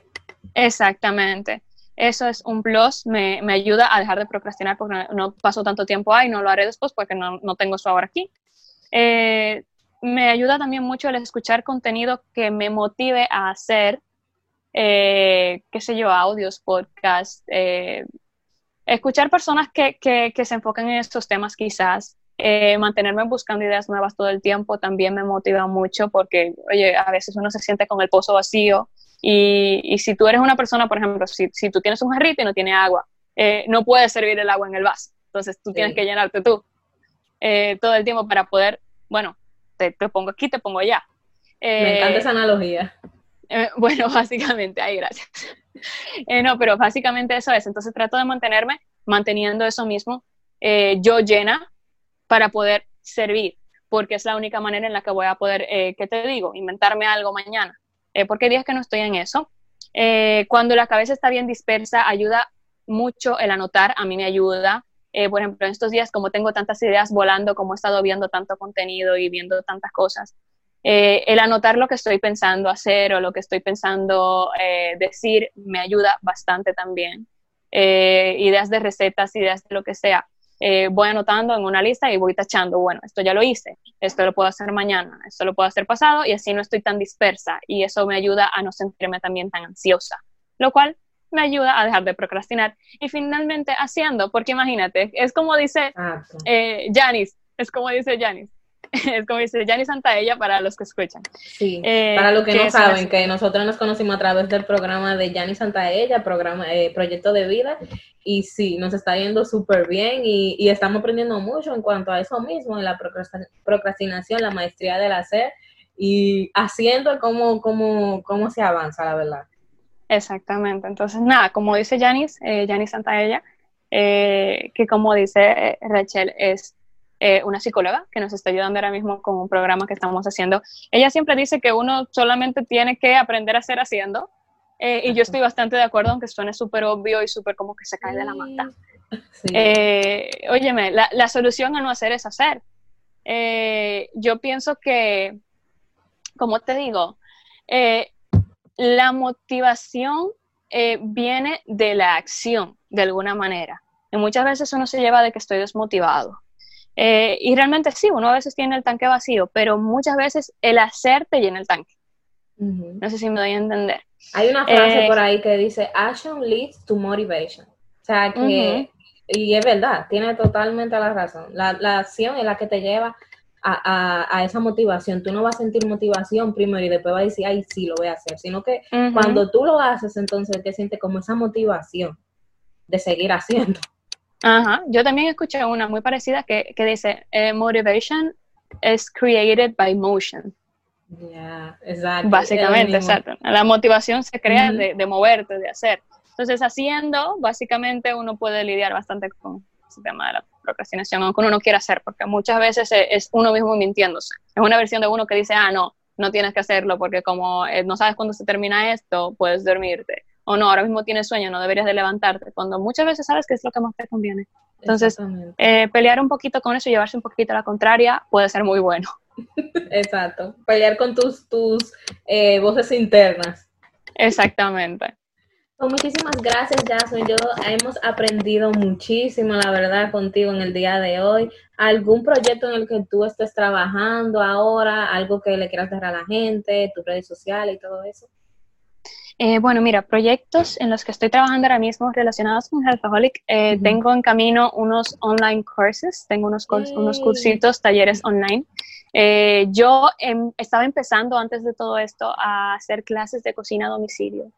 Exactamente. Eso es un plus, me, me, ayuda a dejar de procrastinar porque no, paso tanto tiempo ahí, no lo haré después porque no, no tengo eso ahora aquí. Eh, me ayuda también mucho el escuchar contenido que me motive a hacer, eh, qué sé yo, audios, podcasts, eh, escuchar personas que, que, se enfoquen en estos temas quizás, eh, mantenerme buscando ideas nuevas todo el tiempo también me motiva mucho porque, oye, a veces uno se siente con el pozo vacío y, y si tú eres una persona, por ejemplo, si, si tú tienes un jarrito y no tiene agua, no puedes servir el agua en el vaso, entonces tú tienes que llenarte tú todo el tiempo para poder, bueno, te, pongo aquí, te pongo allá. Me encanta esa analogía. bueno, básicamente, ahí gracias. no, pero básicamente eso es. Entonces trato de mantenerme manteniendo eso mismo, yo llena para poder servir, porque es la única manera en la que voy a poder, ¿qué te digo? Inventarme algo mañana. porque hay días que no estoy en eso. cuando la cabeza está bien dispersa, ayuda mucho el anotar, a mí me ayuda. Eh, por ejemplo, en estos días, como tengo tantas ideas volando, como he estado viendo tanto contenido y viendo tantas cosas, eh, el anotar lo que estoy pensando hacer o lo que estoy pensando eh, decir me ayuda bastante también. ideas de recetas, ideas de lo que sea. voy anotando en una lista y voy tachando, bueno, esto ya lo hice, esto lo puedo hacer mañana, esto lo puedo hacer pasado y así no estoy tan dispersa y eso me ayuda a no sentirme también tan ansiosa, lo cual me ayuda a dejar de procrastinar y finalmente haciendo, porque imagínate, es como dice eh, Janice, es como dice Janice, es como dice Janice Santaella para los que escuchan. Sí, eh, para los que, no saben, que nosotros nos conocimos a través del programa de Janice Santaella, programa, eh, Proyecto de Vida, y sí, nos está yendo súper bien y, y, estamos aprendiendo mucho en cuanto a eso mismo, en la procrastinación, la maestría del hacer y haciendo cómo, cómo, cómo se avanza, la verdad. Exactamente. Entonces, nada, como dice Janice, eh, Janice Santaella, eh, que como dice Rachel, es eh, una psicóloga que nos está ayudando ahora mismo con un programa que estamos haciendo. Ella siempre dice que uno solamente tiene que aprender a hacer haciendo, eh, y yo estoy bastante de acuerdo, aunque suene súper obvio y súper como que se cae de la mata. Sí. óyeme, la, la, solución a no hacer es hacer. yo pienso que, como te digo, la motivación eh, viene de la acción, de alguna manera. Y muchas veces uno se lleva de que estoy desmotivado. Eh, y realmente sí, uno a veces tiene el tanque vacío, pero muchas veces el hacer te llena el tanque. No sé si me doy a entender. Hay una frase eh, por ahí que dice, action leads to motivation. O sea, que, y es verdad, tiene totalmente la razón. La, la acción es la que te lleva a, esa motivación. Tú no vas a sentir motivación primero y después vas a decir, ay, sí, lo voy a hacer, sino que cuando tú lo haces, entonces te sientes como esa motivación de seguir haciendo. Ajá, yo también escuché una muy parecida que, dice, eh, motivation is created by motion. Yeah, exacto. Básicamente, exacto. La motivación se crea de, de moverte, de hacer. Entonces, haciendo, básicamente uno puede lidiar bastante con ese tema de la procrastinación, aunque uno no quiera hacer, porque muchas veces es uno mismo mintiéndose. Es una versión de uno que dice, ah, no, no tienes que hacerlo porque como eh, no sabes cuándo se termina esto, puedes dormirte. O no, ahora mismo tienes sueño, no deberías de levantarte, cuando muchas veces sabes que es lo que más te conviene. Entonces, eh, pelear un poquito con eso y llevarse un poquito a la contraria puede ser muy bueno. Exacto, pelear con tus, tus eh, voces internas. Exactamente. Pues muchísimas gracias, Jasmine. Yo hemos aprendido muchísimo, la verdad, contigo en el día de hoy. ¿Algún proyecto en el que tú estés trabajando ahora? ¿Algo que le quieras dar a la gente, tus redes sociales y todo eso? Eh, bueno, mira, proyectos en los que estoy trabajando ahora mismo relacionados con Healthaholic, eh, tengo en camino unos online courses, tengo unos, unos cursitos, talleres online. Eh, yo em, estaba empezando antes de todo esto a hacer clases de cocina a domicilio.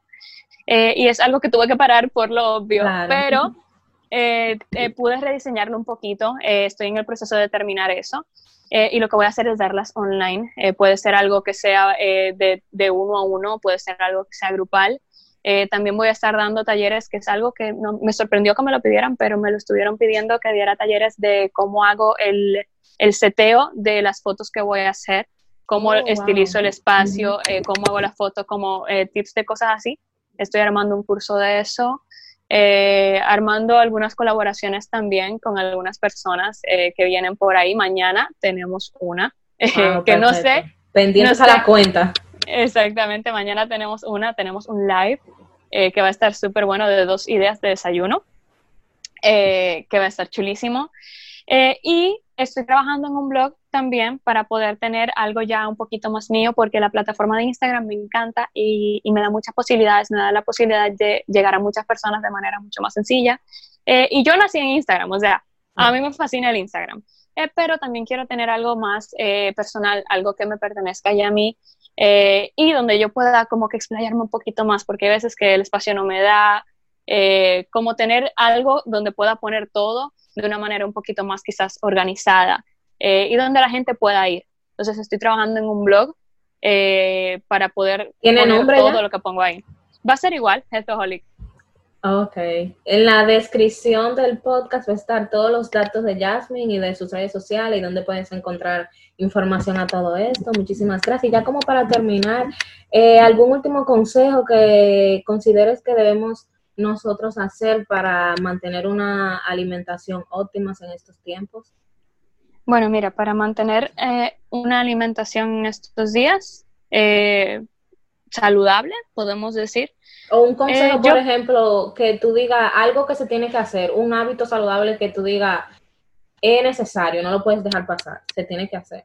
Eh, y es algo que tuve que parar por lo obvio, pero eh, eh, pude rediseñarlo un poquito, estoy en el proceso de terminar eso. y lo que voy a hacer es darlas online. puede ser algo que sea de, de, uno a uno, puede ser algo que sea grupal. también voy a estar dando talleres, que es algo que no, me sorprendió que me lo pidieran, pero me lo estuvieron pidiendo que diera talleres de cómo hago el, el seteo de las fotos que voy a hacer, cómo oh, estilizo el espacio, cómo hago las fotos, como tips de cosas así estoy armando un curso de eso, eh, armando algunas colaboraciones también con algunas personas eh, que vienen por ahí. Mañana tenemos una, ah, que no sé. Pendientes a la cuenta. Exactamente, mañana tenemos una, tenemos un live eh, que va a estar súper bueno de dos ideas de desayuno, que va a estar chulísimo. y estoy trabajando en un blog también para poder tener algo ya un poquito más mío, porque la plataforma de Instagram me encanta y, me da muchas posibilidades, me da la posibilidad de llegar a muchas personas de manera mucho más sencilla. Eh, y yo nací en Instagram, o sea, a mí me fascina el Instagram, eh, pero también quiero tener algo más eh, personal, algo que me pertenezca ya a mí y donde yo pueda como que explayarme un poquito más, porque hay veces que el espacio no me da, como tener algo donde pueda poner todo de una manera un poquito más quizás organizada. Eh, y donde la gente pueda ir. Entonces estoy trabajando en un blog eh, para poder ¿Tiene poner nombre todo ya? lo que pongo ahí. Va a ser igual, Healthaholic. Ok. En la descripción del podcast va a estar todos los datos de Jasmine y de sus redes sociales y donde puedes encontrar información a todo esto. Muchísimas gracias. Y ya como para terminar, eh, ¿algún último consejo que consideres que debemos nosotros hacer para mantener una alimentación óptima en estos tiempos? Bueno, mira, para mantener eh, una alimentación en estos días eh, saludable, podemos decir. O un consejo, Eh, por yo- ejemplo, que tú digas algo que se tiene que hacer, un hábito saludable que tú digas es necesario, no lo puedes dejar pasar, se tiene que hacer.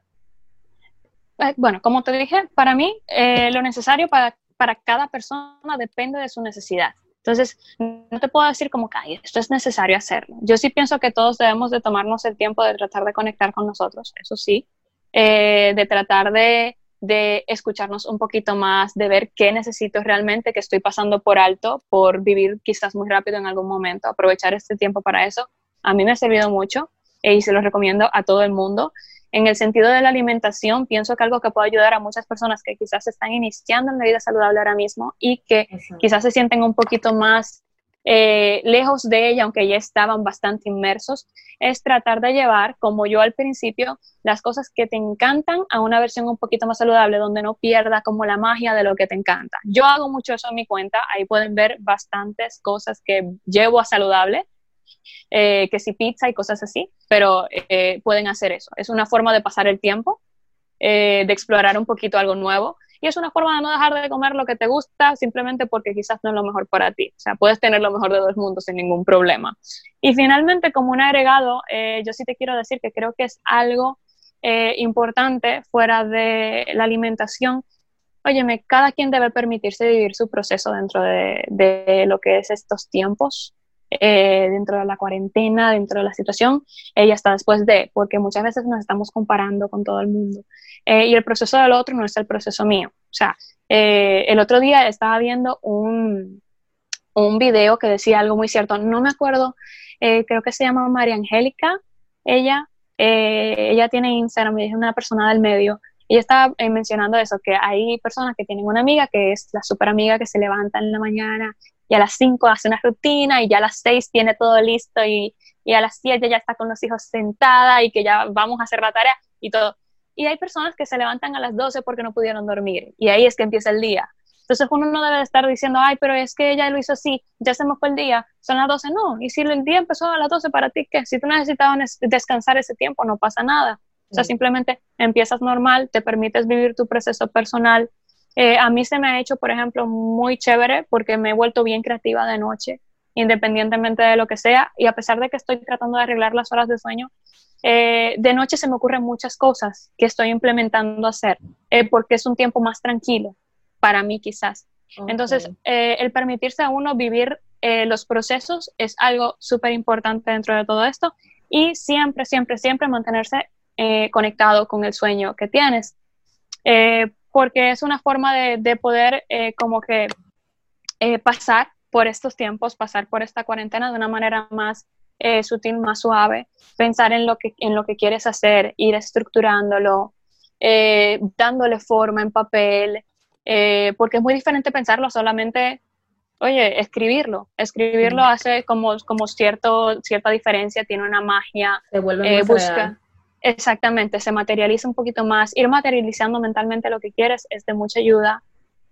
Bueno, como te dije, para mí eh, lo necesario para, para cada persona depende de su necesidad. Entonces, no te puedo decir como que "Ay, esto es necesario hacerlo. Yo sí pienso que todos debemos de tomarnos el tiempo de tratar de conectar con nosotros, eso sí, eh, de tratar de, de escucharnos un poquito más, de ver qué necesito realmente, que estoy pasando por alto, por vivir quizás muy rápido en algún momento, aprovechar este tiempo para eso. A mí me ha servido mucho eh, y se lo recomiendo a todo el mundo. En el sentido de la alimentación, pienso que algo que puede ayudar a muchas personas que quizás están iniciando en la vida saludable ahora mismo y que Exacto. quizás se sienten un poquito más eh, lejos de ella, aunque ya estaban bastante inmersos, es tratar de llevar, como yo al principio, las cosas que te encantan a una versión un poquito más saludable, donde no pierda como la magia de lo que te encanta. Yo hago mucho eso en mi cuenta, ahí pueden ver bastantes cosas que llevo a saludable, eh, que si pizza y cosas así, pero eh, pueden hacer eso. Es una forma de pasar el tiempo, eh, de explorar un poquito algo nuevo y es una forma de no dejar de comer lo que te gusta simplemente porque quizás no es lo mejor para ti. O sea, puedes tener lo mejor de dos mundos sin ningún problema. Y finalmente, como un agregado, eh, yo sí te quiero decir que creo que es algo importante fuera de la alimentación. Óyeme, cada quien debe permitirse vivir su proceso dentro de, de lo que es estos tiempos, eh, dentro de la cuarentena, dentro de la situación, ella está después de, porque muchas veces nos estamos comparando con todo el mundo. Eh, y el proceso del otro no es el proceso mío. O sea, eh, el otro día estaba viendo un, un video que decía algo muy cierto, no me acuerdo, eh, creo que se llama María Angélica, ella, eh, ella tiene Instagram, es una persona del medio, ella estaba eh, mencionando eso, que hay personas que tienen una amiga que es la super amiga que se levanta en la mañana y a las 5 hace una rutina y ya a las 6 tiene todo listo y, y a las 7 ya está con los hijos sentada y que ya vamos a hacer la tarea y todo. Y hay personas que se levantan a las 12 porque no pudieron dormir y ahí es que empieza el día. Entonces uno no debe estar diciendo, ay, pero es que ella lo hizo así, ya se me fue el día, son las 12, no. Y si el día empezó a las 12 para ti, ¿qué? Si tú necesitabas descansar ese tiempo, no pasa nada. O sea, Mm. simplemente empiezas normal, te permites vivir tu proceso personal. Eh, a mí se me ha hecho, por ejemplo, muy chévere porque me he vuelto bien creativa de noche, independientemente de lo que sea. Y a pesar de que estoy tratando de arreglar las horas de sueño, eh, de noche se me ocurren muchas cosas que estoy implementando hacer, eh, porque es un tiempo más tranquilo para mí quizás. Entonces, el permitirse a uno vivir los procesos es algo súper importante dentro de todo esto y siempre, siempre, siempre mantenerse conectado con el sueño que tienes, Eh, porque es una forma de, de poder eh, como que eh, pasar por estos tiempos, pasar por esta cuarentena de una manera más eh, sutil, más suave, pensar en lo que, en lo que quieres hacer, ir estructurándolo, eh, dándole forma en papel, eh, porque es muy diferente pensarlo solamente, oye, escribirlo. Escribirlo hace como, como cierto, cierta diferencia, tiene una magia, Se vuelve eh, busca. Exactamente, se materializa un poquito más. Ir materializando mentalmente lo que quieres es de mucha ayuda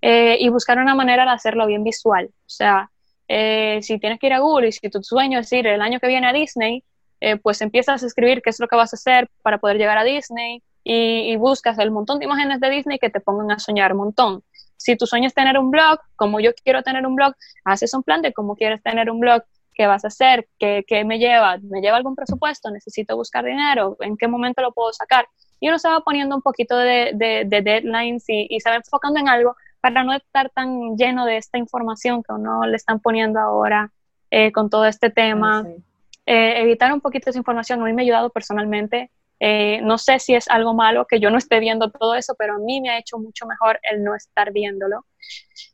eh, y buscar una manera de hacerlo bien visual. O sea, eh, si tienes que ir a Google y si tu sueño es ir el año que viene a Disney, eh, pues empiezas a escribir qué es lo que vas a hacer para poder llegar a Disney y, y buscas el montón de imágenes de Disney que te pongan a soñar un montón. Si tu sueño es tener un blog, como yo quiero tener un blog, haces un plan de cómo quieres tener un blog, qué vas a hacer, qué, qué me lleva, me lleva algún presupuesto, necesito buscar dinero, en qué momento lo puedo sacar. Y uno se va poniendo un poquito de, de, de deadlines y, y, se va enfocando en algo para no estar tan lleno de esta información que uno le están poniendo ahora eh, con todo este tema. Ah, sí. Eh, evitar un poquito esa información a mí me ha ayudado personalmente. Eh, no sé si es algo malo que yo no esté viendo todo eso, pero a mí me ha hecho mucho mejor el no estar viéndolo.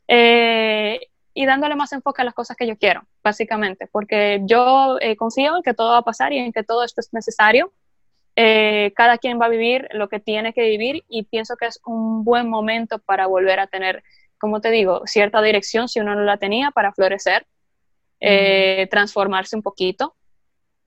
Eh, y dándole más enfoque a las cosas que yo quiero, básicamente, porque yo eh, confío en que todo va a pasar y en que todo esto es necesario eh, cada quien va a vivir lo que tiene que vivir y pienso que es un buen momento para volver a tener, como te digo, cierta dirección si uno no la tenía para florecer, eh, transformarse un poquito.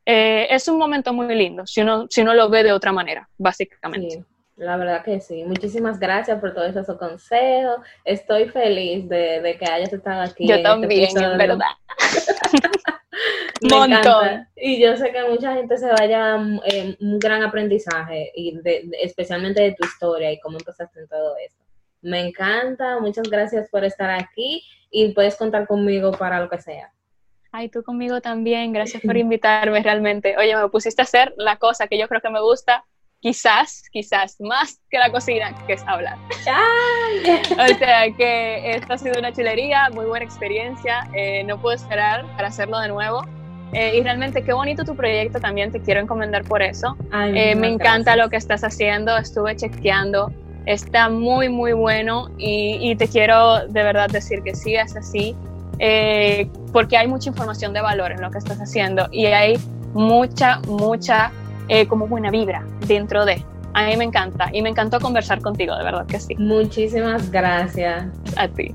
Eh, es un momento muy lindo si uno, si uno lo ve de otra manera, básicamente. La verdad que sí. Muchísimas gracias por todos esos consejos. Estoy feliz de, que hayas estado aquí. Yo este también, en verdad. Me Montón. Y yo sé que mucha gente se vaya eh, un gran aprendizaje, y especialmente de tu historia y cómo empezaste en todo eso. Me encanta. Muchas gracias por estar aquí y puedes contar conmigo para lo que sea. Ay, tú conmigo también. Gracias por invitarme realmente. Oye, me pusiste a hacer la cosa que yo creo que me gusta quizás, quizás más que la cocina, que es hablar. o sea que esto ha sido una chulería, muy buena experiencia, eh, no puedo esperar para hacerlo de nuevo. Eh, y realmente qué bonito tu proyecto, también te quiero encomendar por eso. Eh, me encanta lo que estás haciendo, estuve chequeando, está muy, muy bueno y, y te quiero de verdad decir que sigas así, porque hay mucha información de valor en lo que estás haciendo y hay mucha, mucha eh, como buena vibra dentro de. A mí me encanta y me encantó conversar contigo, de verdad que sí. Muchísimas gracias. A ti.